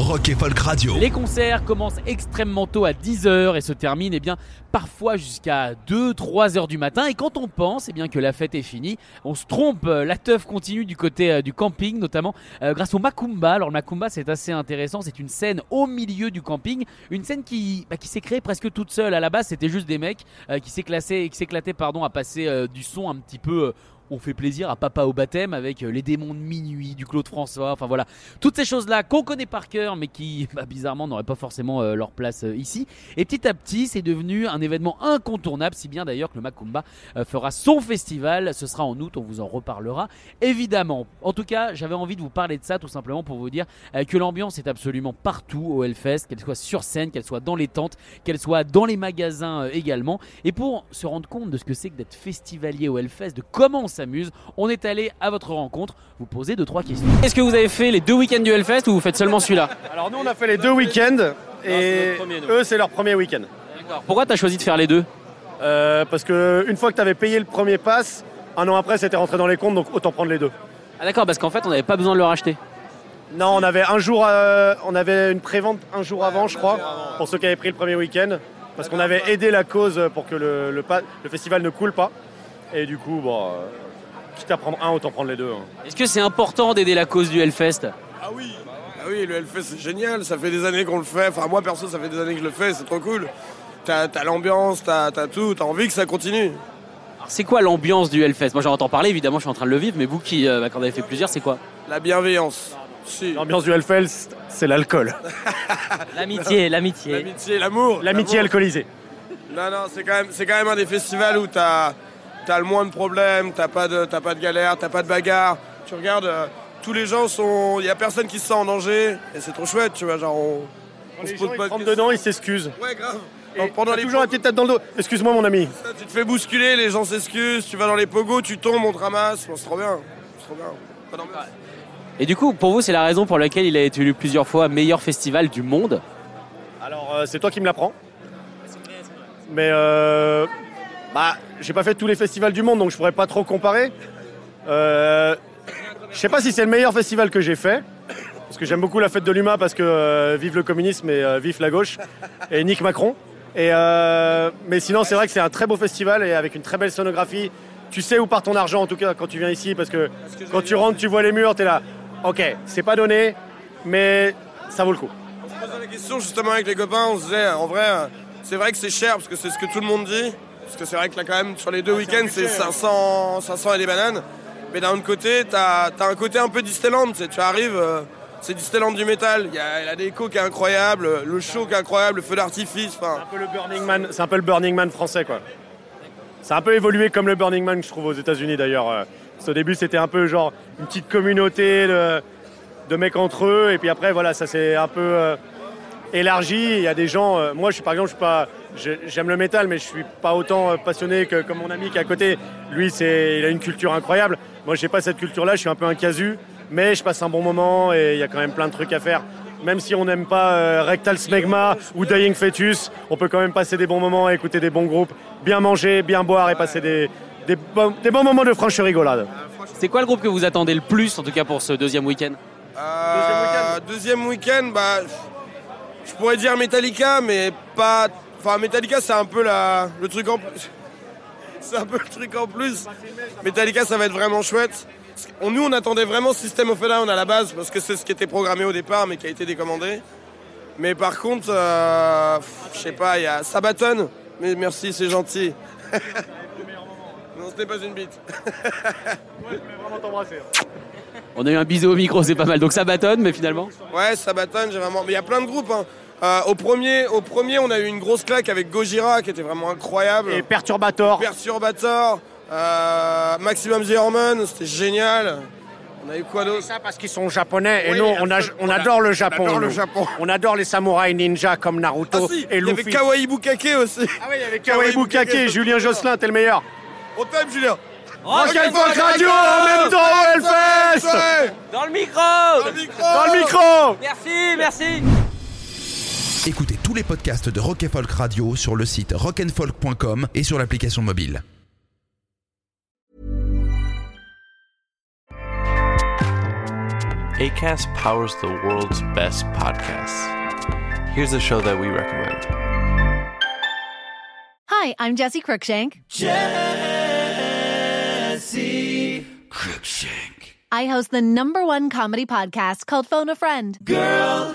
Rock et Folk Radio. Les concerts commencent extrêmement tôt à 10h et se terminent eh bien, parfois jusqu'à 2-3 heures du matin. Et quand on pense eh bien, que la fête est finie, on se trompe. La teuf continue du côté euh, du camping, notamment euh, grâce au Macumba. Alors le c'est assez intéressant, c'est une scène au milieu du camping, une scène qui, bah, s'est créée presque toute seule. À la base c'était juste des mecs euh, qui s'éclataient à passer euh, du son un petit peu... on fait plaisir à papa au baptême avec euh, les démons de minuit du Claude François, enfin voilà, toutes ces choses-là qu'on connaît par cœur mais qui bah, bizarrement n'auraient pas forcément euh, leur place euh, ici. Et petit à petit c'est devenu un événement incontournable, si bien d'ailleurs que le Macumba fera son festival, ce sera en août, on vous en reparlera évidemment. En tout cas j'avais envie de vous parler de ça tout simplement pour vous dire que l'ambiance est absolument partout au Hellfest, qu'elle soit sur scène, qu'elle soit dans les tentes, qu'elle soit dans les magasins également. Et pour se rendre compte de ce que c'est que d'être festivalier au Hellfest, de comment on s'amuse, on est allé à votre rencontre vous poser deux trois questions. Est-ce que vous avez fait les deux week-ends du Hellfest ou vous faites seulement celui-là Alors nous on a fait les deux week-ends et eux c'est leur premier week-end. D'accord. Pourquoi t'as choisi de faire les deux Euh, parce que une fois que tu avais payé le premier pass, un an après c'était rentré dans les comptes donc autant prendre les deux. Ah d'accord, parce qu'en fait on n'avait pas besoin de le racheter. Non on avait un jour, euh, on avait une prévente un jour avant je crois pour ceux qui avaient pris le premier week-end parce qu'on avait aidé la cause pour que le, le festival ne coule pas et du coup bon, euh, quitte à prendre un autant prendre les deux. hein. Est-ce que c'est important d'aider la cause du Hellfest? Ah oui Ah oui, le Hellfest c'est génial, ça fait des années qu'on le fait. Enfin moi perso ça fait des années que je le fais, c'est trop cool. T'as t'as l'ambiance, t'as as tout, t'as envie que ça continue. Alors, C'est quoi l'ambiance du Hellfest? Moi j'en entends parler, évidemment je suis en train de le vivre, mais vous qui euh, quand vous avez fait plusieurs, c'est quoi? La bienveillance. Si. L'ambiance du Hellfest c'est l'alcool, L'amitié, l'amitié. L'amitié, l'amour. l'amitié alcoolisée. Non, non, c'est quand, même- c'est quand même un des festivals où t'as as le moins de problèmes, t'as pas de, t'as pas de galère, t'as pas de bagarre. Tu regardes, euh, tous les gens sont. Il y a personne qui se sent en danger et c'est trop chouette, tu vois. Genre, on, on se pose gens ils de dedans ils s'excusent. Ouais, grave. Donc, pendant t'as les toujours la petite tête dans le dos. Excuse-moi mon ami. Tu te fais bousculer, les gens s'excusent, tu vas dans les pogos, tu tombes, on te ramasse. Bon, c'est trop bien. C'est trop bien. Pas. Et du coup, pour vous, c'est la raison pour laquelle il a été élu plusieurs fois meilleur festival du monde? Alors, euh, c'est toi qui me l'apprends. Mais euh, bah, j'ai pas fait tous les festivals du monde, donc je pourrais pas trop comparer. Euh, je sais pas si c'est le meilleur festival que j'ai fait, parce que j'aime beaucoup la fête de l'humain, parce que euh, vive le communisme et euh, vive la gauche, et Nick Macron. Et mais sinon, c'est vrai que c'est un très beau festival et avec une très belle sonographie. Tu sais où part ton argent, en tout cas, quand tu viens ici, parce que quand tu rentres, tu vois les murs, tu es là. Ok, c'est pas donné, mais ça vaut le coup. On se posait la question justement avec les copains, on se disait en vrai, c'est vrai que c'est cher parce que c'est ce que tout le monde dit. Parce que c'est vrai que là, quand même, sur les deux week-ends, c'est 500, 500 et des bananes. Mais d'un autre côté, t'as as un côté un peu Disneyland. Tu arrives, euh, c'est Disneyland du métal. Il y a la déco qui est incroyable, le show qui est incroyable, le feu d'artifice. Enfin, un peu le Burning Man, c'est un peu le Burning Man français quoi. C'est un peu évolué comme le Burning Man je trouve aux États-Unis d'ailleurs. euh. Qu'au début c'était un peu genre une petite communauté de, de mecs entre eux et puis après voilà ça s'est un peu euh, élargi. Il y a des gens, euh, moi je suis par exemple je suis pas, j'aime le métal mais je suis pas autant euh, passionné que comme mon ami qui est à côté. Lui c'est, il a une culture incroyable. Moi j'ai pas cette culture là, je suis un peu un casu mais je passe un bon moment et il y a quand même plein de trucs à faire. Même si on n'aime pas euh, Rectal Smegma ou Dying Fetus, on peut quand même passer des bons moments, écouter des bons groupes, bien manger, bien boire et passer des, des, bons, des bons moments de franche rigolade. C'est quoi le groupe que vous attendez le plus, en tout cas pour ce deuxième week-end? Euh, deuxième week-end, bah, je pourrais dire Metallica, mais pas. Enfin, Metallica, c'est un peu la, le truc en plus. C'est un peu le truc en plus. Metallica, ça va être vraiment chouette. On, nous, on attendait vraiment System of a Down à la base, parce que c'est ce qui était programmé au départ, mais qui a été décommandé. Mais par contre, euh, je sais pas, il y a Sabaton. Mais merci, c'est gentil. non, ce n'est pas une bite. On a eu un bisou au micro, c'est pas mal. Donc ça bâtonne, mais finalement. Ouais, Sabaton, j'ai vraiment. Mais il y a plein de groupes. hein. Euh, au, premier, au premier, on a eu une grosse claque avec Gojira qui était vraiment incroyable. Et Perturbator. Perturbator, euh, Maximum The Hormone, c'était génial. On a eu quoi d'autre? Ça parce qu'ils sont japonais et Oui, nous on, a- absolument. on adore le Japon. On adore le. Japon. On adore les samouraïs ninja comme Ah Naruto si, et il y avait Luffy. Kawaii Bukake aussi. Ah oui, il y avait Kawaii Kawaii Bukake, Bukake, Julien Josselin, t'es le meilleur. On t'aime, Julien. Rock'n'Folk Radio en même temps au Hellfest Ouais. Dans le micro Dans le micro Dans le micro Merci, merci Écoutez tous les podcasts de Rock Folk Radio sur le site rockandfolk.com et sur l'application mobile. ACAST powers the world's best podcasts. Here's a show that we recommend. Hi, I'm Jesse Cruikshank. Jesse Cruikshank. I host the number one comedy podcast called Phone a Friend. Girl,